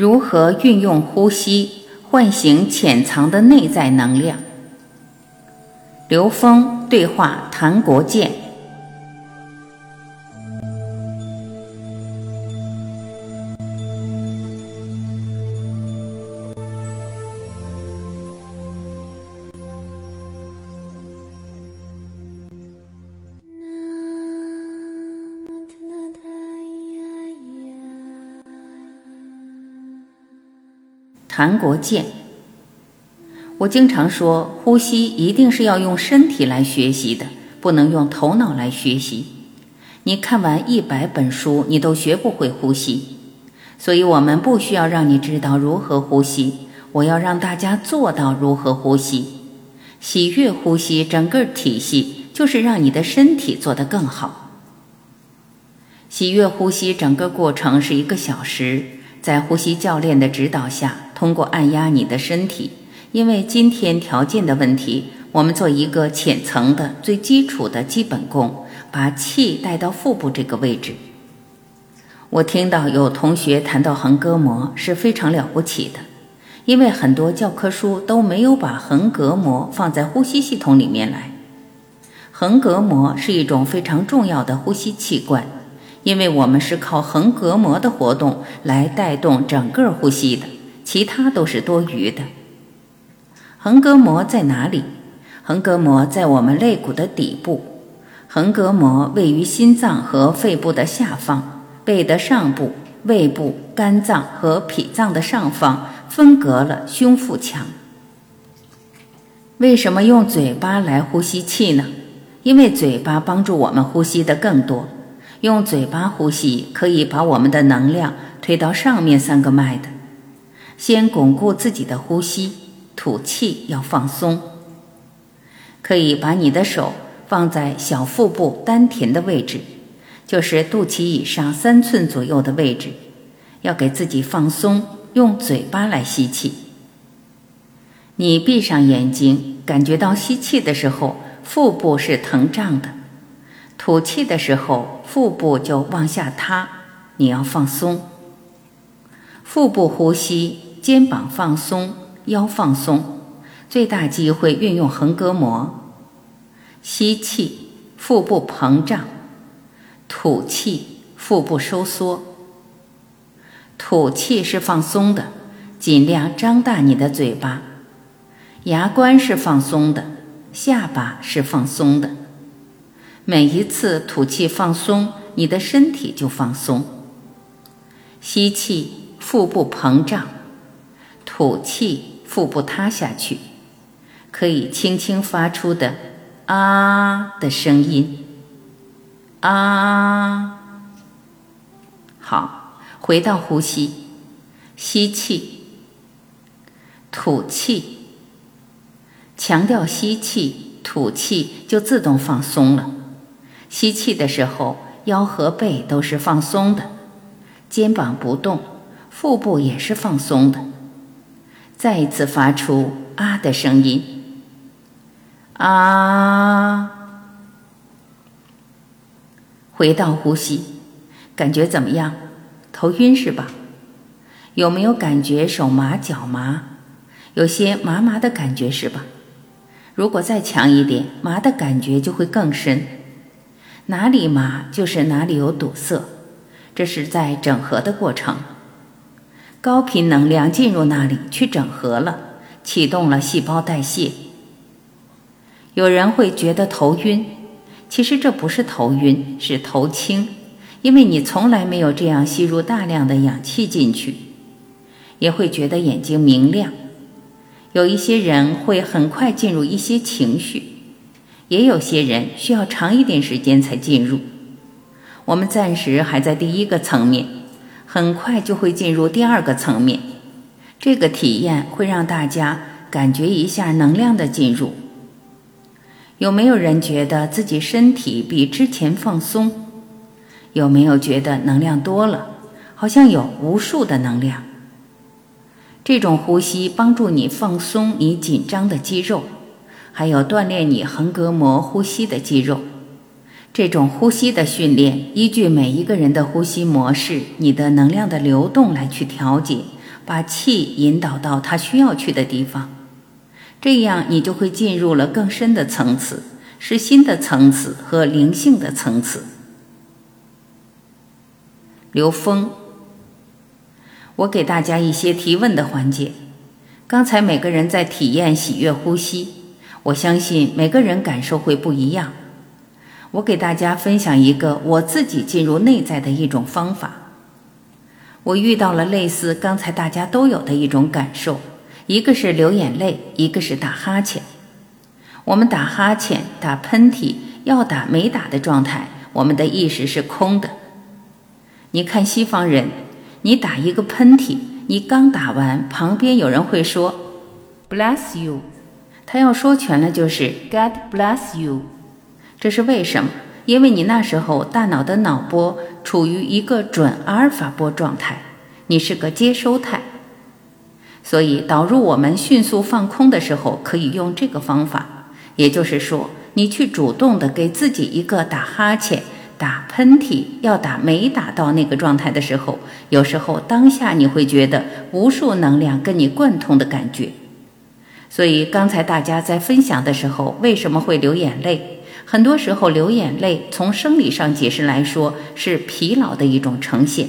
如何运用呼吸唤醒潜藏的内在能量？刘峰对话谭国建。谭国建，我经常说，呼吸一定是要用身体来学习的，不能用头脑来学习。你看完一百本书，你都学不会呼吸。所以，我们不需要让你知道如何呼吸，我要让大家做到如何呼吸。喜悦呼吸整个体系就是让你的身体做得更好。喜悦呼吸整个过程是一个小时，在呼吸教练的指导下。通过按压你的身体，因为今天条件的问题，我们做一个浅层的、最基础的基本功，把气带到腹部这个位置。我听到有同学谈到横膈膜是非常了不起的，因为很多教科书都没有把横膈膜放在呼吸系统里面来。横膈膜是一种非常重要的呼吸器官，因为我们是靠横膈膜的活动来带动整个呼吸的。其他都是多余的。横膈膜在哪里？横膈膜在我们肋骨的底部。横膈膜位于心脏和肺部的下方，背的上部，胃部、肝脏和脾脏的上方，分隔了胸腹腔。为什么用嘴巴来呼吸气呢？因为嘴巴帮助我们呼吸的更多。用嘴巴呼吸可以把我们的能量推到上面三个脉的。先巩固自己的呼吸，吐气要放松。可以把你的手放在小腹部丹田的位置，就是肚脐以上三寸左右的位置，要给自己放松，用嘴巴来吸气。你闭上眼睛，感觉到吸气的时候腹部是膨胀的，吐气的时候腹部就往下塌，你要放松。腹部呼吸。肩膀放松，腰放松，最大机会运用横膈膜。吸气，腹部膨胀；吐气，腹部收缩。吐气是放松的，尽量张大你的嘴巴。牙关是放松的，下巴是放松的。每一次吐气放松，你的身体就放松。吸气，腹部膨胀。吐气，腹部塌下去，可以轻轻发出的“啊”的声音。啊，好，回到呼吸，吸气，吐气，强调吸气，吐气就自动放松了。吸气的时候，腰和背都是放松的，肩膀不动，腹部也是放松的。再次发出“啊”的声音，啊！回到呼吸，感觉怎么样？头晕是吧？有没有感觉手麻脚麻？有些麻麻的感觉是吧？如果再强一点，麻的感觉就会更深。哪里麻就是哪里有堵塞，这是在整合的过程。高频能量进入那里去整合了，启动了细胞代谢。有人会觉得头晕，其实这不是头晕，是头轻，因为你从来没有这样吸入大量的氧气进去。也会觉得眼睛明亮。有一些人会很快进入一些情绪，也有些人需要长一点时间才进入。我们暂时还在第一个层面。很快就会进入第二个层面，这个体验会让大家感觉一下能量的进入。有没有人觉得自己身体比之前放松？有没有觉得能量多了？好像有无数的能量。这种呼吸帮助你放松你紧张的肌肉，还有锻炼你横膈膜呼吸的肌肉。这种呼吸的训练，依据每一个人的呼吸模式、你的能量的流动来去调节，把气引导到它需要去的地方，这样你就会进入了更深的层次，是新的层次和灵性的层次。刘峰，我给大家一些提问的环节。刚才每个人在体验喜悦呼吸，我相信每个人感受会不一样。我给大家分享一个我自己进入内在的一种方法。我遇到了类似刚才大家都有的一种感受，一个是流眼泪，一个是打哈欠。我们打哈欠、打喷嚏，要打没打的状态，我们的意识是空的。你看西方人，你打一个喷嚏，你刚打完，旁边有人会说 “bless you”，他要说全了就是 “God bless you”。这是为什么？因为你那时候大脑的脑波处于一个准阿尔法波状态，你是个接收态，所以导入我们迅速放空的时候，可以用这个方法。也就是说，你去主动的给自己一个打哈欠。打喷嚏要打没打到那个状态的时候，有时候当下你会觉得无数能量跟你贯通的感觉。所以刚才大家在分享的时候，为什么会流眼泪？很多时候流眼泪，从生理上解释来说是疲劳的一种呈现。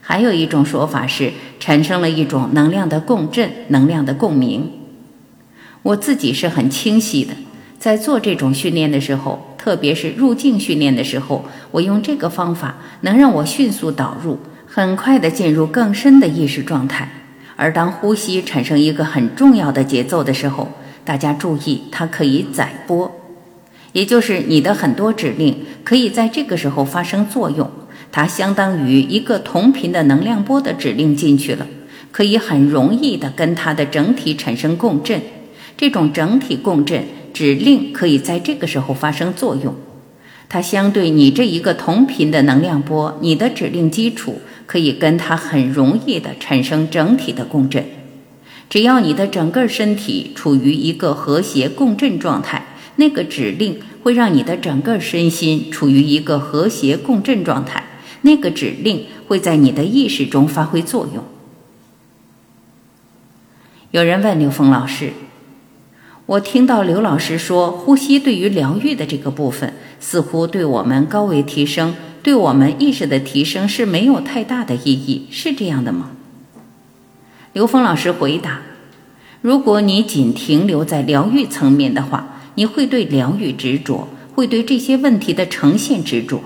还有一种说法是产生了一种能量的共振、能量的共鸣。我自己是很清晰的。在做这种训练的时候，特别是入境训练的时候，我用这个方法能让我迅速导入，很快的进入更深的意识状态。而当呼吸产生一个很重要的节奏的时候，大家注意，它可以载波，也就是你的很多指令可以在这个时候发生作用。它相当于一个同频的能量波的指令进去了，可以很容易的跟它的整体产生共振。这种整体共振。指令可以在这个时候发生作用，它相对你这一个同频的能量波，你的指令基础可以跟它很容易的产生整体的共振。只要你的整个身体处于一个和谐共振状态，那个指令会让你的整个身心处于一个和谐共振状态，那个指令会在你的意识中发挥作用。有人问刘峰老师。我听到刘老师说，呼吸对于疗愈的这个部分，似乎对我们高维提升、对我们意识的提升是没有太大的意义，是这样的吗？刘峰老师回答：如果你仅停留在疗愈层面的话，你会对疗愈执着，会对这些问题的呈现执着。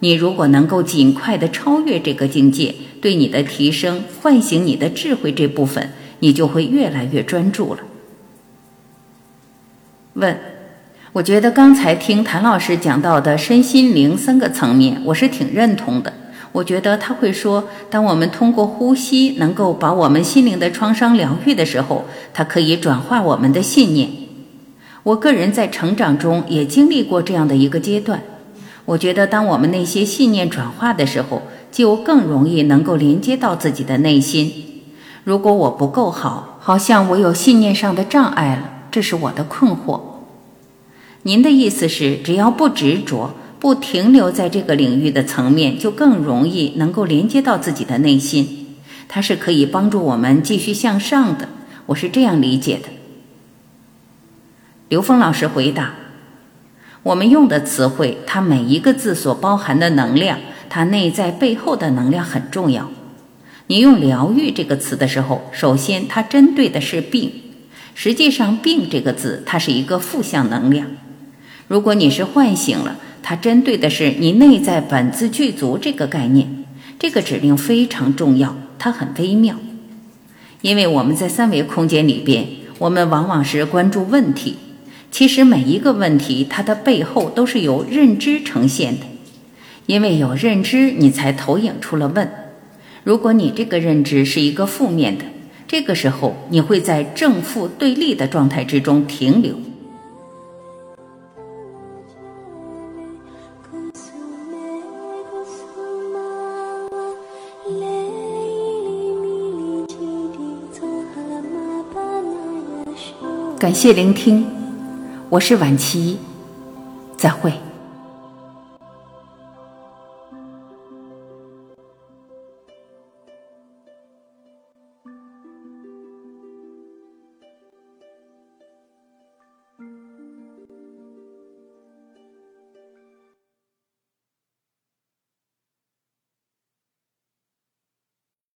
你如果能够尽快的超越这个境界，对你的提升、唤醒你的智慧这部分，你就会越来越专注了。问，我觉得刚才听谭老师讲到的身心灵三个层面，我是挺认同的。我觉得他会说，当我们通过呼吸能够把我们心灵的创伤疗愈的时候，它可以转化我们的信念。我个人在成长中也经历过这样的一个阶段。我觉得，当我们那些信念转化的时候，就更容易能够连接到自己的内心。如果我不够好，好像我有信念上的障碍了。这是我的困惑。您的意思是，只要不执着，不停留在这个领域的层面，就更容易能够连接到自己的内心。它是可以帮助我们继续向上的。我是这样理解的。刘峰老师回答：我们用的词汇，它每一个字所包含的能量，它内在背后的能量很重要。你用“疗愈”这个词的时候，首先它针对的是病。实际上，“病”这个字，它是一个负向能量。如果你是唤醒了，它针对的是你内在本自具足这个概念。这个指令非常重要，它很微妙。因为我们在三维空间里边，我们往往是关注问题。其实每一个问题，它的背后都是由认知呈现的。因为有认知，你才投影出了问。如果你这个认知是一个负面的，这个时候，你会在正负对立的状态之中停留。感谢聆听，我是晚琪，再会。